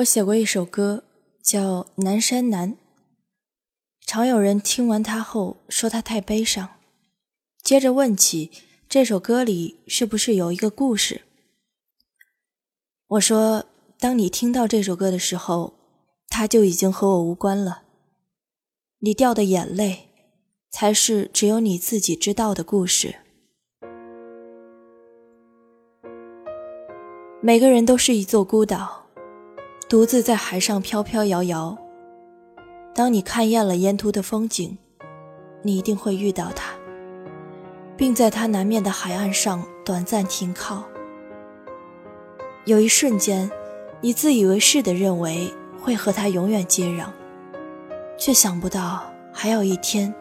我写过一首歌，叫《南山南》。常有人听完它后说它太悲伤，接着问起这首歌里是不是有一个故事。我说，当你听到这首歌的时候，它就已经和我无关了。你掉的眼泪，才是只有你自己知道的故事。每个人都是一座孤岛。独自在海上飘飘摇摇。当你看厌了沿途的风景，你一定会遇到他，并在他南面的海岸上短暂停靠。有一瞬间，你自以为是的认为会和他永远接壤，却想不到还有一天，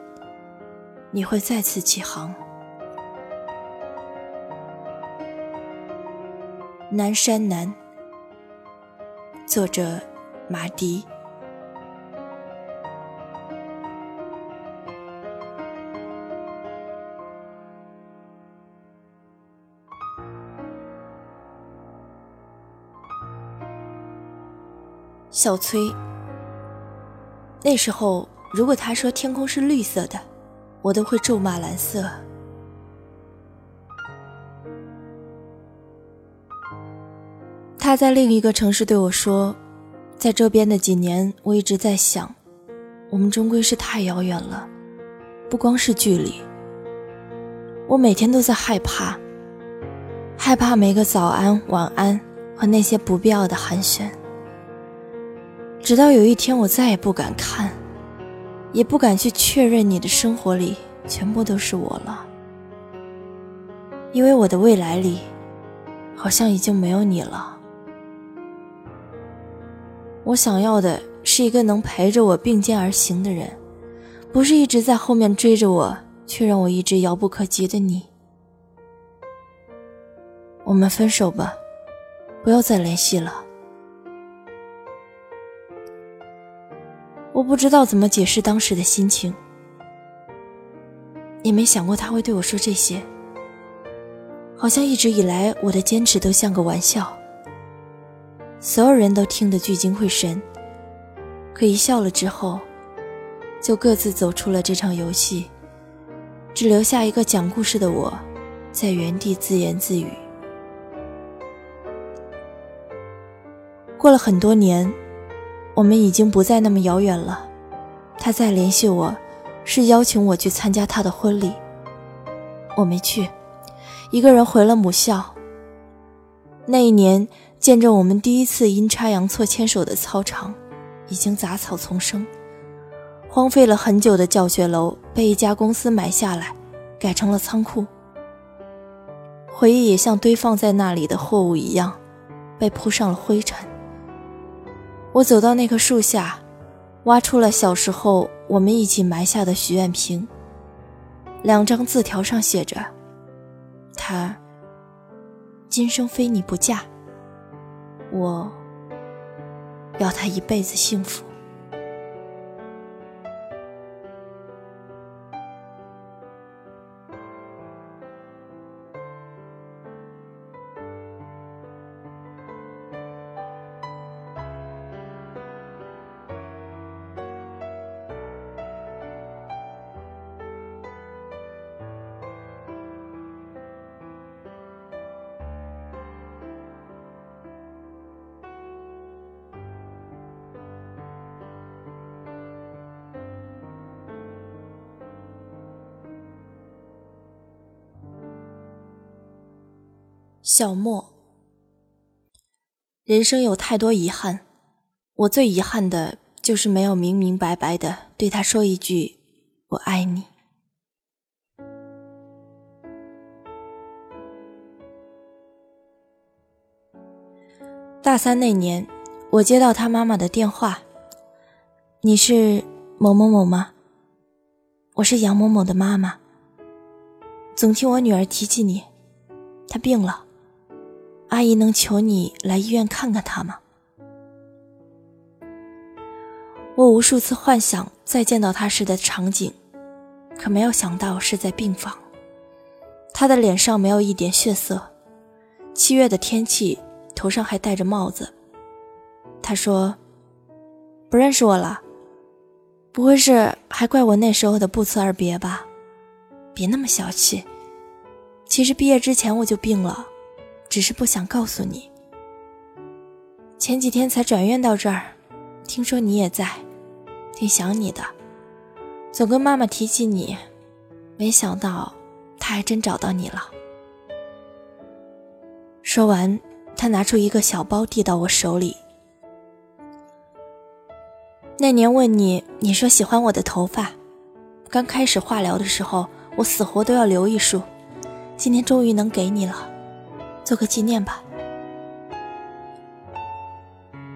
你会再次起航。南山南。作者马迪。小崔，那时候如果他说天空是绿色的，我都会咒骂蓝色。他在另一个城市对我说：“在这边的几年，我一直在想，我们终归是太遥远了，不光是距离。我每天都在害怕，害怕每个早安、晚安和那些不必要的寒暄。直到有一天，我再也不敢看，也不敢去确认你的生活里全部都是我了，因为我的未来里，好像已经没有你了。”我想要的是一个能陪着我并肩而行的人，不是一直在后面追着我却让我一直遥不可及的你。我们分手吧，不要再联系了。我不知道怎么解释当时的心情，也没想过他会对我说这些。好像一直以来我的坚持都像个玩笑。所有人都听得聚精会神，可一笑了之后，就各自走出了这场游戏，只留下一个讲故事的我，在原地自言自语。过了很多年，我们已经不再那么遥远了。他再联系我，是邀请我去参加他的婚礼，我没去，一个人回了母校。那一年。见证我们第一次阴差阳错牵手的操场，已经杂草丛生，荒废了很久的教学楼被一家公司买下来，改成了仓库。回忆也像堆放在那里的货物一样，被铺上了灰尘。我走到那棵树下，挖出了小时候我们一起埋下的许愿瓶。两张字条上写着：“他今生非你不嫁。”我要他一辈子幸福。小莫，人生有太多遗憾，我最遗憾的就是没有明明白白的对他说一句“我爱你”。大三那年，我接到他妈妈的电话：“你是某某某吗？我是杨某某的妈妈，总听我女儿提起你，她病了。”阿姨，能求你来医院看看他吗？我无数次幻想再见到他时的场景，可没有想到是在病房。他的脸上没有一点血色，七月的天气，头上还戴着帽子。他说：“不认识我了，不会是还怪我那时候的不辞而别吧？别那么小气。其实毕业之前我就病了，只是不想告诉你。前几天才转院到这儿，听说你也在，挺想你的，总跟妈妈提起你，没想到她还真找到你了。”说完，他拿出一个小包递到我手里。那年问你，你说喜欢我的头发。刚开始化疗的时候，我死活都要留一束。今天终于能给你了，做个纪念吧。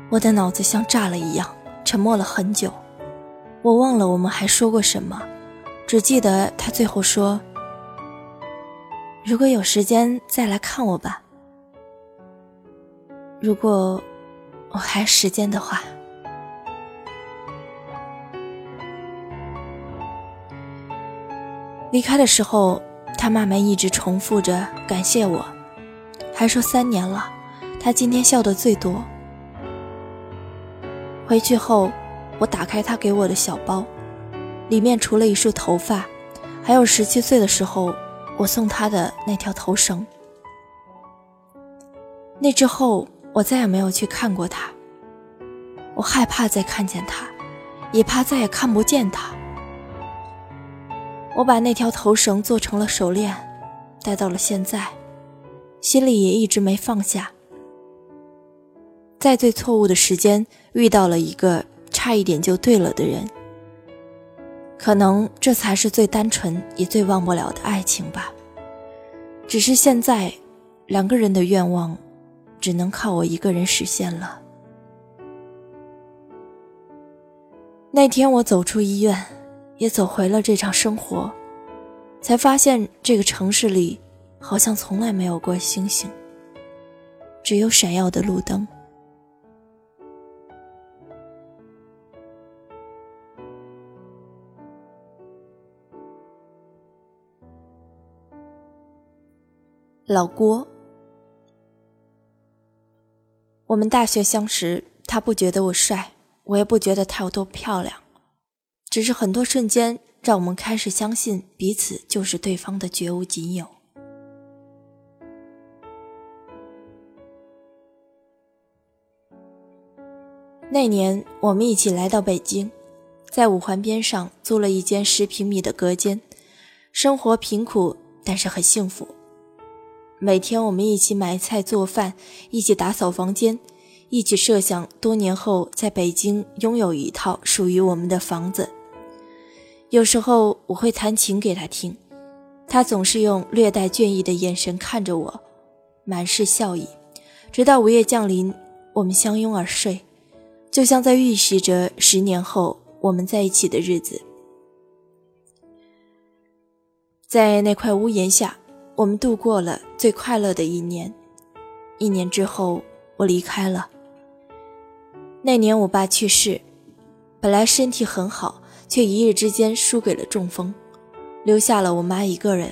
我的脑子像炸了一样，沉默了很久。我忘了我们还说过什么，只记得他最后说：“如果有时间再来看我吧。”如果我还时间的话，离开的时候，他妈妈一直重复着感谢我，还说三年了，他今天笑的最多。回去后，我打开他给我的小包，里面除了一束头发，还有十七岁的时候我送他的那条头绳。那之后。我再也没有去看过他，我害怕再看见他，也怕再也看不见他。我把那条头绳做成了手链，戴到了现在，心里也一直没放下。在最错误的时间遇到了一个差一点就对了的人，可能这才是最单纯也最忘不了的爱情吧。只是现在，两个人的愿望。只能靠我一个人实现了。那天我走出医院，也走回了这场生活，才发现这个城市里好像从来没有过星星，只有闪耀的路灯。老郭。我们大学相识，他不觉得我帅，我也不觉得他有多漂亮，只是很多瞬间让我们开始相信彼此就是对方的绝无仅有。那年我们一起来到北京，在五环边上租了一间十平米的隔间，生活贫苦，但是很幸福。每天我们一起买菜做饭，一起打扫房间，一起设想多年后在北京拥有一套属于我们的房子。有时候我会弹琴给他听，他总是用略带倦意的眼神看着我，满是笑意。直到午夜降临，我们相拥而睡，就像在预习着十年后我们在一起的日子。在那块屋檐下。我们度过了最快乐的一年，一年之后我离开了。那年我爸去世，本来身体很好，却一日之间输给了中风，留下了我妈一个人。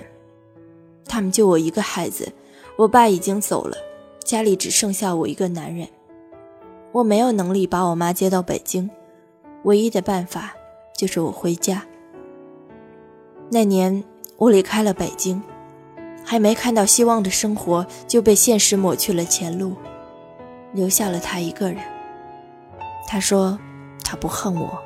他们就我一个孩子，我爸已经走了，家里只剩下我一个男人。我没有能力把我妈接到北京，唯一的办法就是我回家。那年我离开了北京。还没看到希望的生活就被现实抹去了前路，留下了她一个人。她说她不恨我。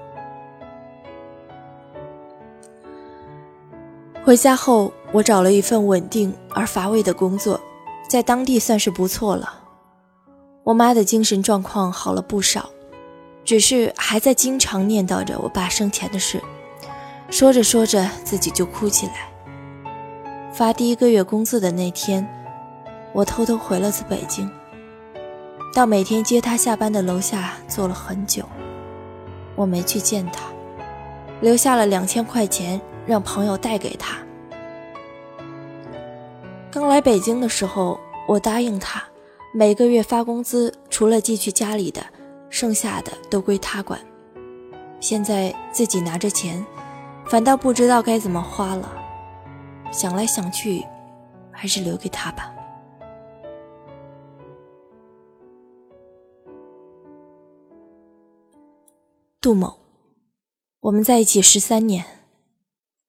回家后，我找了一份稳定而乏味的工作，在当地算是不错了。我妈的精神状况好了不少，只是还在经常念叨着我爸生前的事，说着说着自己就哭起来。发第一个月工资的那天，我偷偷回了次北京，到每天接他下班的楼下坐了很久。我没去见他，留下了两千块钱让朋友带给他。刚来北京的时候，我答应他，每个月发工资，除了寄去家里的，剩下的都归他管。现在自己拿着钱，反倒不知道该怎么花了。想来想去，还是留给他吧。杜某，我们在一起十三年，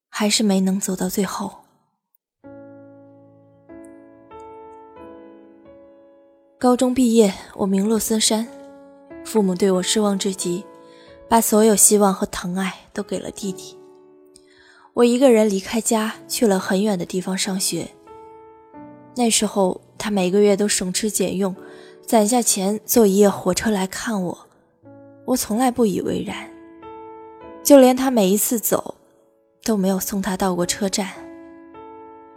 还是没能走到最后。高中毕业，我名落孙山，父母对我失望至极，把所有希望和疼爱都给了弟弟。我一个人离开家，去了很远的地方上学。那时候，他每个月都省吃俭用，攒下钱坐一夜火车来看我。我从来不以为然，就连他每一次走，都没有送他到过车站。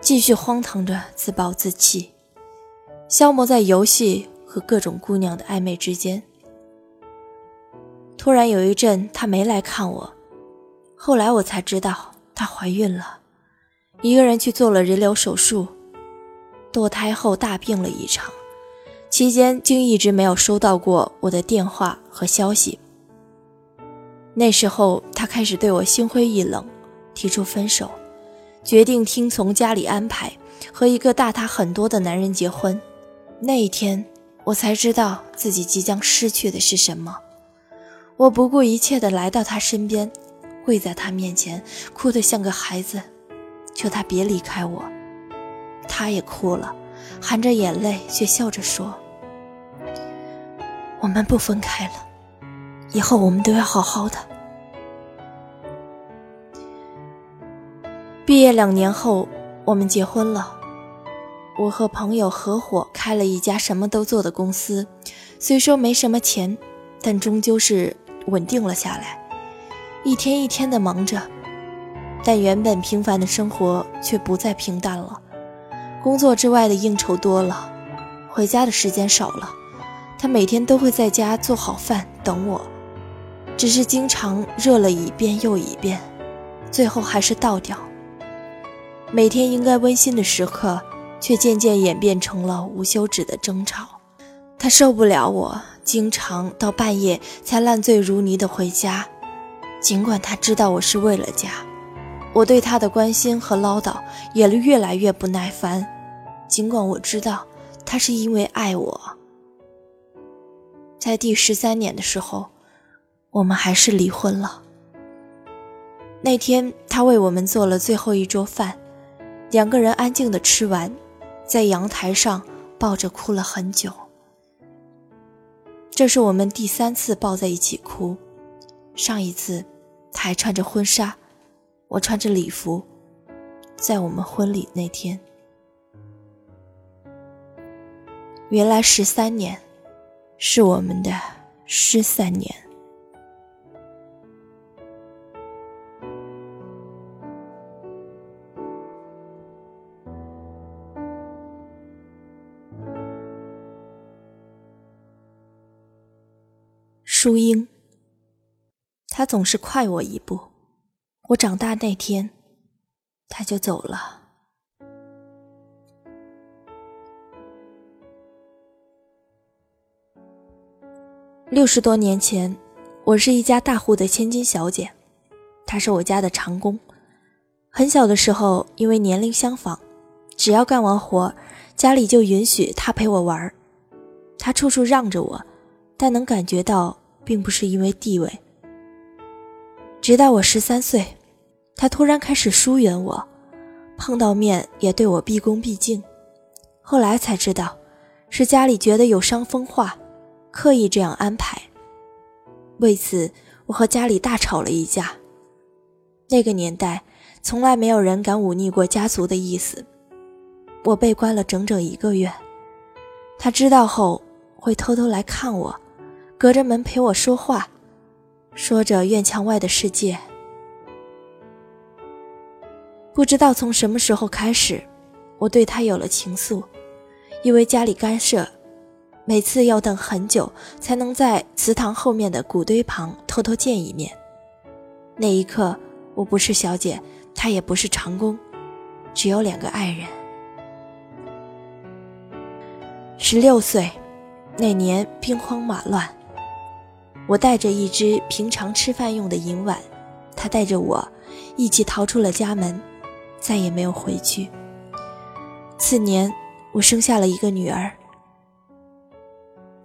继续荒唐着自暴自弃，消磨在游戏和各种姑娘的暧昧之间。突然有一阵，他没来看我，后来我才知道。她怀孕了，一个人去做了人流手术，堕胎后大病了一场，期间竟一直没有收到过我的电话和消息。那时候，她开始对我心灰意冷，提出分手，决定听从家里安排，和一个大她很多的男人结婚。那一天，我才知道自己即将失去的是什么。我不顾一切地来到他身边。跪在他面前，哭得像个孩子，求他别离开我。他也哭了，含着眼泪，却笑着说：“我们不分开了，以后我们都要好好的。”毕业两年后，我们结婚了。我和朋友合伙开了一家什么都做的公司，虽说没什么钱，但终究是稳定了下来。一天一天的忙着，但原本平凡的生活却不再平淡了。工作之外的应酬多了，回家的时间少了。他每天都会在家做好饭等我，只是经常热了一遍又一遍，最后还是倒掉。每天应该温馨的时刻，却渐渐演变成了无休止的争吵。他受不了我，经常到半夜才烂醉如泥的回家。尽管他知道我是为了家，我对他的关心和唠叨也越来越不耐烦。尽管我知道他是因为爱我，在第十三年的时候，我们还是离婚了。那天，他为我们做了最后一桌饭，两个人安静的吃完，在阳台上抱着哭了很久。这是我们第三次抱在一起哭。上一次，他还穿着婚纱，我穿着礼服，在我们婚礼那天。原来十三年，是我们的失散年。他总是快我一步。我长大那天，他就走了。六十多年前，我是一家大户的千金小姐，他是我家的长工。很小的时候，因为年龄相仿，只要干完活，家里就允许他陪我玩他处处让着我，但能感觉到，并不是因为地位。直到我十三岁，他突然开始疏远我，碰到面也对我毕恭毕敬。后来才知道，是家里觉得有伤风化，刻意这样安排。为此，我和家里大吵了一架。那个年代，从来没有人敢忤逆过家族的意思。我被关了整整一个月。他知道后，会偷偷来看我，隔着门陪我说话。说着院墙外的世界，不知道从什么时候开始，我对他有了情愫。因为家里干涉，每次要等很久才能在祠堂后面的谷堆旁偷偷见一面。那一刻，我不是小姐，他也不是长工，只有两个爱人。十六岁那年，兵荒马乱。我带着一只平常吃饭用的银碗，他带着我一起逃出了家门，再也没有回去。次年，我生下了一个女儿。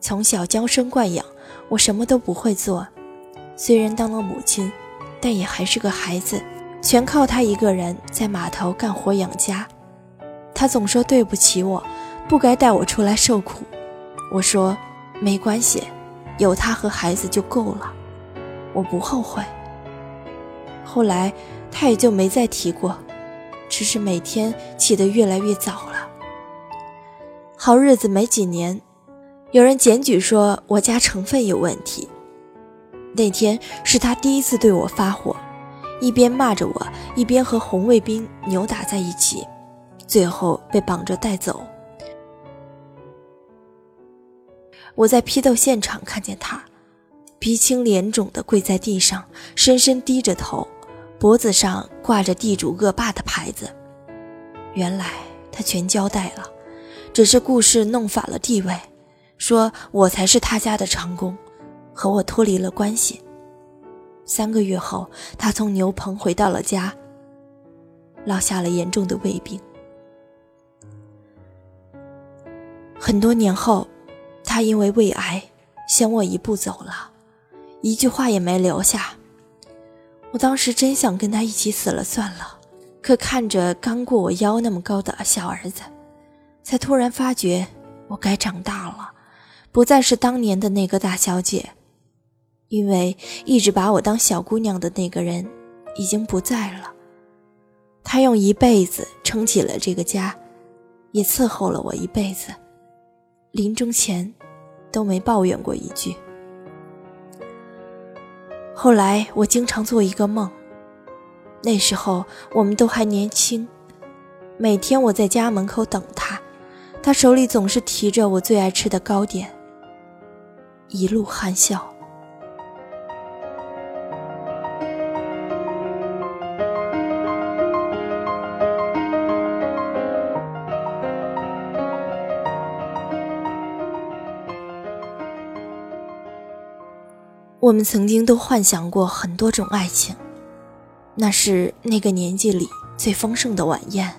从小娇生惯养，我什么都不会做，虽然当了母亲，但也还是个孩子，全靠他一个人在码头干活养家。他总说对不起我，不该带我出来受苦。我说没关系，有他和孩子就够了，我不后悔。后来他也就没再提过，只是每天起得越来越早了。好日子没几年，有人检举说我家成分有问题。那天是他第一次对我发火，一边骂着我，一边和红卫兵扭打在一起，最后被绑着带走。我在批斗现场看见他，鼻青脸肿地跪在地上，深深低着头，脖子上挂着地主恶霸的牌子。原来他全交代了，只是故事弄反了地位，说我才是他家的长工。和我脱离了关系。三个月后，他从牛棚回到了家，落下了严重的胃病。很多年后，他因为胃癌先我一步走了，一句话也没留下。我当时真想跟他一起死了算了，可看着刚过我腰那么高的小儿子，才突然发觉我该长大了，不再是当年的那个大小姐。因为一直把我当小姑娘的那个人已经不在了，他用一辈子撑起了这个家，也伺候了我一辈子，临终前都没抱怨过一句。后来我经常做一个梦，那时候我们都还年轻，每天我在家门口等他，他手里总是提着我最爱吃的糕点，一路含笑。我们曾经都幻想过很多种爱情，那是那个年纪里最丰盛的晚宴。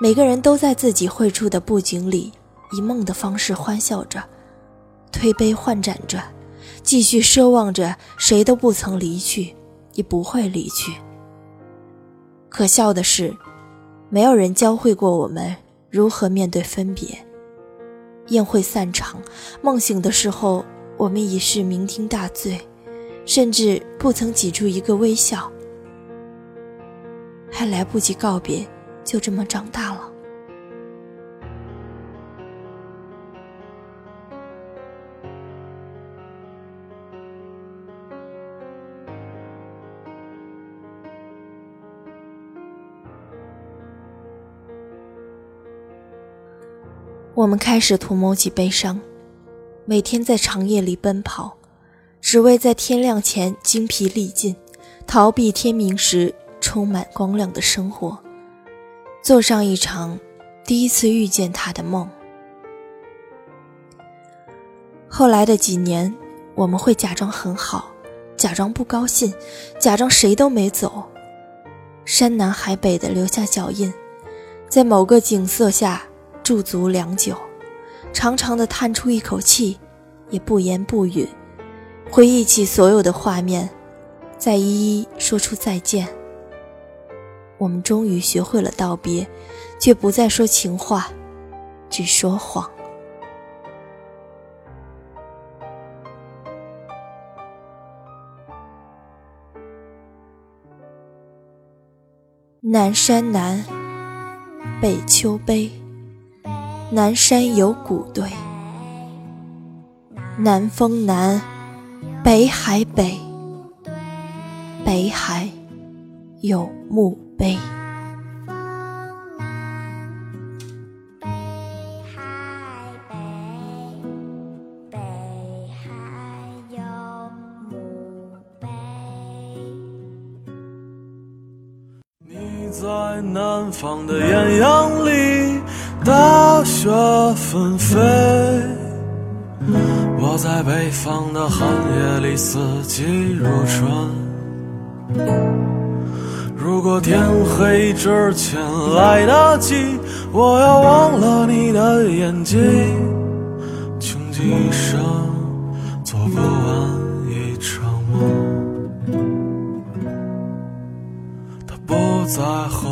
每个人都在自己绘出的布景里，以梦的方式欢笑着，推杯换盏着，继续奢望着谁都不曾离去，也不会离去。可笑的是，没有人教会过我们如何面对分别。宴会散场，梦醒的时候。我们已是酩酊大醉，甚至不曾挤出一个微笑，还来不及告别，就这么长大了。我们开始图谋起悲伤。每天在长夜里奔跑，只为在天亮前精疲力尽，逃避天明时充满光亮的生活，做上一场第一次遇见他的梦。后来的几年，我们会假装很好，假装不高兴，假装谁都没走，山南海北的留下脚印，在某个景色下驻足良久。长长的叹出一口气，也不言不语，回忆起所有的画面，再一一说出再见。我们终于学会了道别，却不再说情话，只说谎。南山南，北秋悲。南山有古堆，南风南，北海北，北海有墓碑。你在南方的艳阳里。大雪纷飞，我在北方的寒夜里四季如春。如果天黑之前来得及，我要忘了你的眼睛。穷极一生，做不完一场梦。他不再和。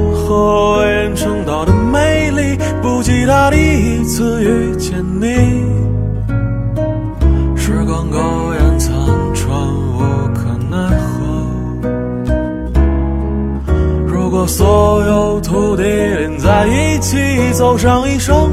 上一生，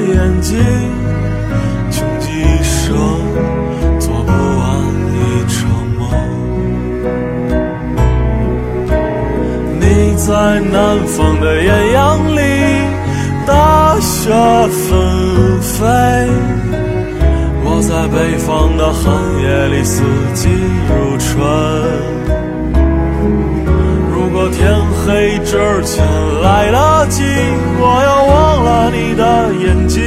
眼睛，穷极一生做不完一场梦。你在南方的艳阳里，大雪纷飞；我在北方的寒夜里，四季如春。如果天黑之前来得及，我要你的眼睛，